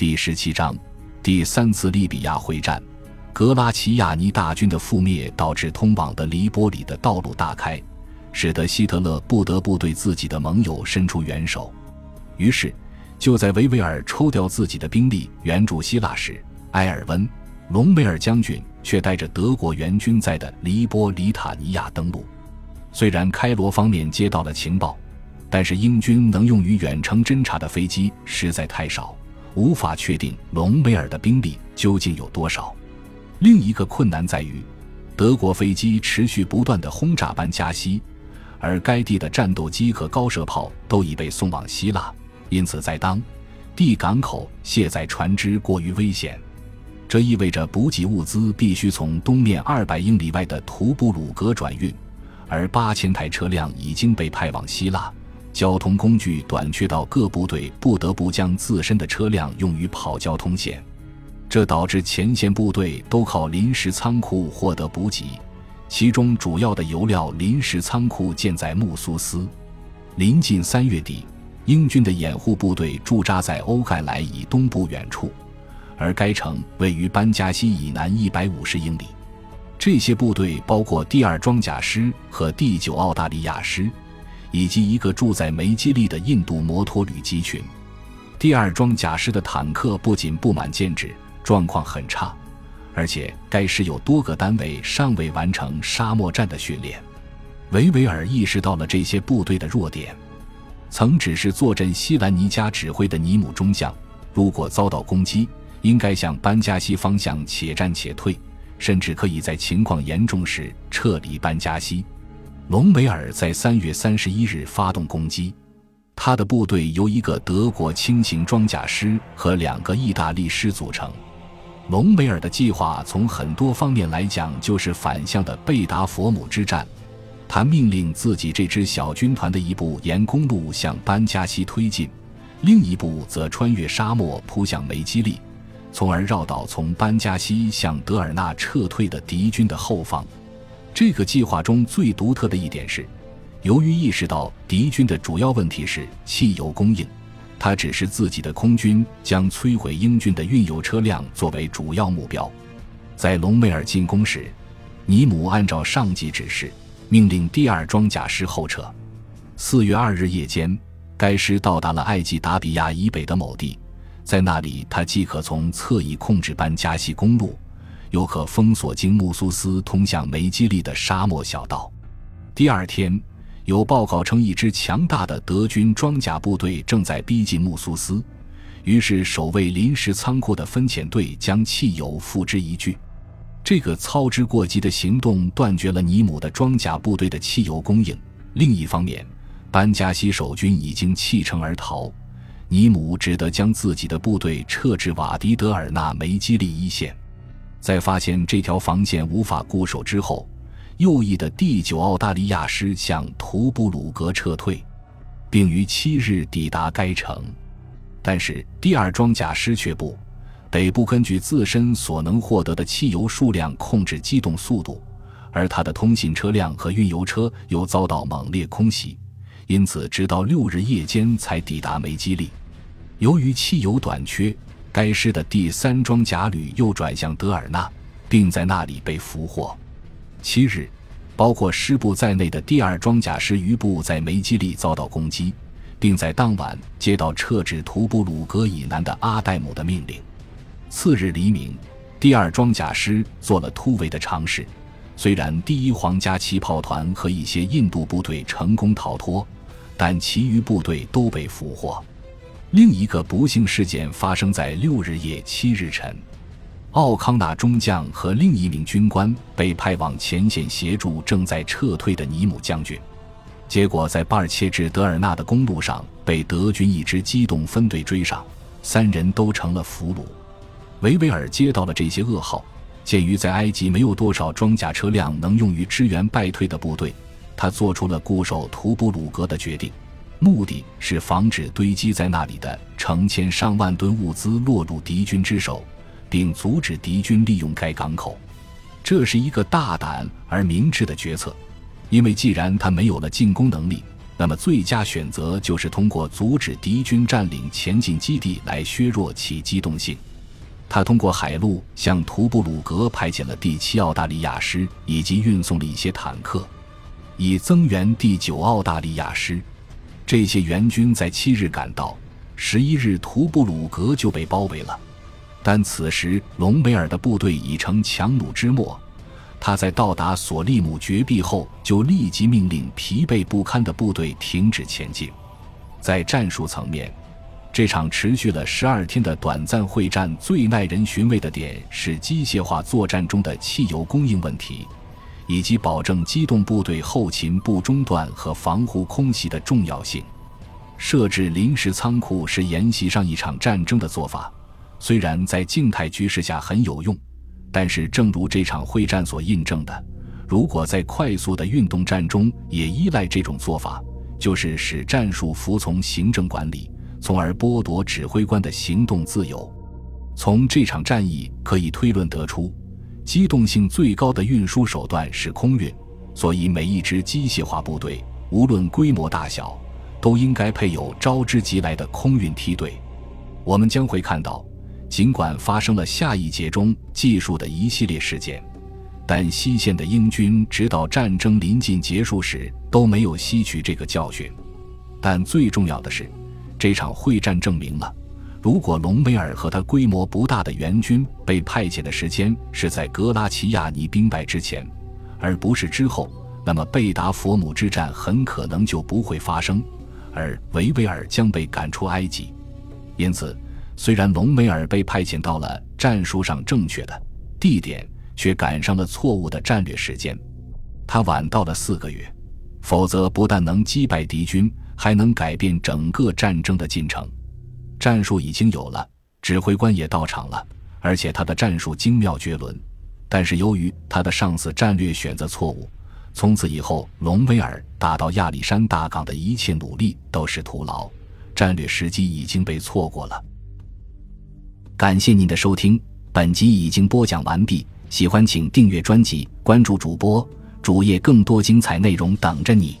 第十七章，第三次利比亚会战，格拉齐亚尼大军的覆灭导致通往的黎波里的道路大开，使得希特勒不得不对自己的盟友伸出援手。于是，就在维维尔抽调自己的兵力援助希腊时，埃尔温·隆美尔将军却带着德国援军在的黎波里塔尼亚登陆。虽然开罗方面接到了情报，但是英军能用于远程侦察的飞机实在太少，无法确定隆美尔的兵力究竟有多少。另一个困难在于，德国飞机持续不断的轰炸班加西，而该地的战斗机和高射炮都已被送往希腊，因此在当地港口卸载船只过于危险。这意味着补给物资必须从东面二百英里外的图布鲁格转运。而八千台车辆已经被派往希腊，交通工具短缺到各部队不得不将自身的车辆用于跑交通线，这导致前线部队都靠临时仓库获得补给，其中主要的油料临时仓库建在穆苏斯。临近三月底，英军的掩护部队驻扎在欧盖莱以东部远处，而该城位于班加西以南一百五十英里。这些部队包括第二装甲师和第九澳大利亚师，以及一个住在梅基利的印度摩托旅机群。第二装甲师的坦克不仅布满建制，状况很差，而且该师有多个单位尚未完成沙漠战的训练。维维尔意识到了这些部队的弱点。曾指示坐镇西兰尼加指挥的尼姆中将，如果遭到攻击，应该向班加西方向且战且退。甚至可以在情况严重时撤离班加西。隆美尔在三月三十一日发动攻击，他的部队由一个德国轻型装甲师和两个意大利师组成。隆美尔的计划从很多方面来讲就是反向的贝达佛姆之战。他命令自己这支小军团的一部沿公路向班加西推进，另一部则穿越沙漠扑向梅基利。从而绕到从班加西向德尔纳撤退的敌军的后方。这个计划中最独特的一点是，由于意识到敌军的主要问题是汽油供应，他指示自己的空军将摧毁英军的运油车辆作为主要目标。在隆美尔进攻时，尼姆按照上级指示，命令第二装甲师后撤。四月二日夜间，该师到达了埃及达比亚以北的某地。在那里，他既可从侧翼控制班加西公路，又可封锁经穆苏斯通向梅基利的沙漠小道。第二天，有报告称一支强大的德军装甲部队正在逼近穆苏斯，于是守卫临时仓库的分遣队将汽油付之一炬。这个操之过急的行动断绝了尼姆的装甲部队的汽油供应。另一方面，班加西守军已经弃城而逃。尼姆只得将自己的部队撤至瓦迪德尔纳梅基利一线，在发现这条防线无法固守之后，右翼的第九澳大利亚师向图布鲁格撤退，并于七日抵达该城。但是第二装甲师却不得不根据自身所能获得的汽油数量控制机动速度，而他的通信车辆和运油车又遭到猛烈空袭，因此直到六日夜间才抵达梅基利。由于汽油短缺，该师的第三装甲旅又转向德尔纳，并在那里被俘获。七日，包括师部在内的第二装甲师余部在梅基利遭到攻击，并在当晚接到撤至图布鲁格以南的阿戴姆的命令。次日黎明，第二装甲师做了突围的尝试，虽然第一皇家骑炮团和一些印度部队成功逃脱，但其余部队都被俘获。另一个不幸事件发生在六日夜七日晨，奥康纳中将和另一名军官被派往前线协助正在撤退的尼姆将军，结果在巴尔切至德尔纳的公路上被德军一支机动分队追上，三人都成了俘虏。维维尔接到了这些噩耗，鉴于在埃及没有多少装甲车辆能用于支援败退的部队，他做出了固守图布鲁格的决定。目的是防止堆积在那里的成千上万吨物资落入敌军之手，并阻止敌军利用该港口。这是一个大胆而明智的决策，因为既然他没有了进攻能力，那么最佳选择就是通过阻止敌军占领前进基地来削弱其机动性。他通过海路向图布鲁格派遣了第七澳大利亚师，以及运送了一些坦克，以增援第九澳大利亚师。这些援军在七日赶到，十一日图布鲁格就被包围了。但此时隆美尔的部队已成强弩之末。他在到达索利姆绝壁后，就立即命令疲惫不堪的部队停止前进。在战术层面，这场持续了十二天的短暂会战最耐人寻味的点是机械化作战中的汽油供应问题，以及保证机动部队后勤不中断和防护空袭的重要性。设置临时仓库是沿袭上一场战争的做法，虽然在静态局势下很有用。但是，正如这场会战所印证的，如果在快速的运动战中也依赖这种做法，就是使战术服从行政管理，从而剥夺指挥官的行动自由。从这场战役可以推论得出，机动性最高的运输手段是空运，所以每一支机械化部队，无论规模大小，都应该配有招之即来的空运梯队。我们将会看到。尽管发生了下一节中记述的一系列事件，但西线的英军直到战争临近结束时都没有吸取这个教训。但最重要的是，这场会战证明了，如果隆美尔和他规模不大的援军被派遣的时间是在格拉齐亚尼兵败之前，而不是之后，那么贝达佛姆之战很可能就不会发生，而维维尔将被赶出埃及。因此。虽然隆美尔被派遣到了战术上正确的地点，却赶上了错误的战略时间。他晚到了四个月，否则不但能击败敌军，还能改变整个战争的进程。战术已经有了，指挥官也到场了，而且他的战术精妙绝伦。但是由于他的上司战略选择错误，从此以后，隆美尔打到亚历山大港的一切努力都是徒劳，战略时机已经被错过了。感谢您的收听，本集已经播讲完毕。喜欢请订阅专辑，关注主播主页，更多精彩内容等着你。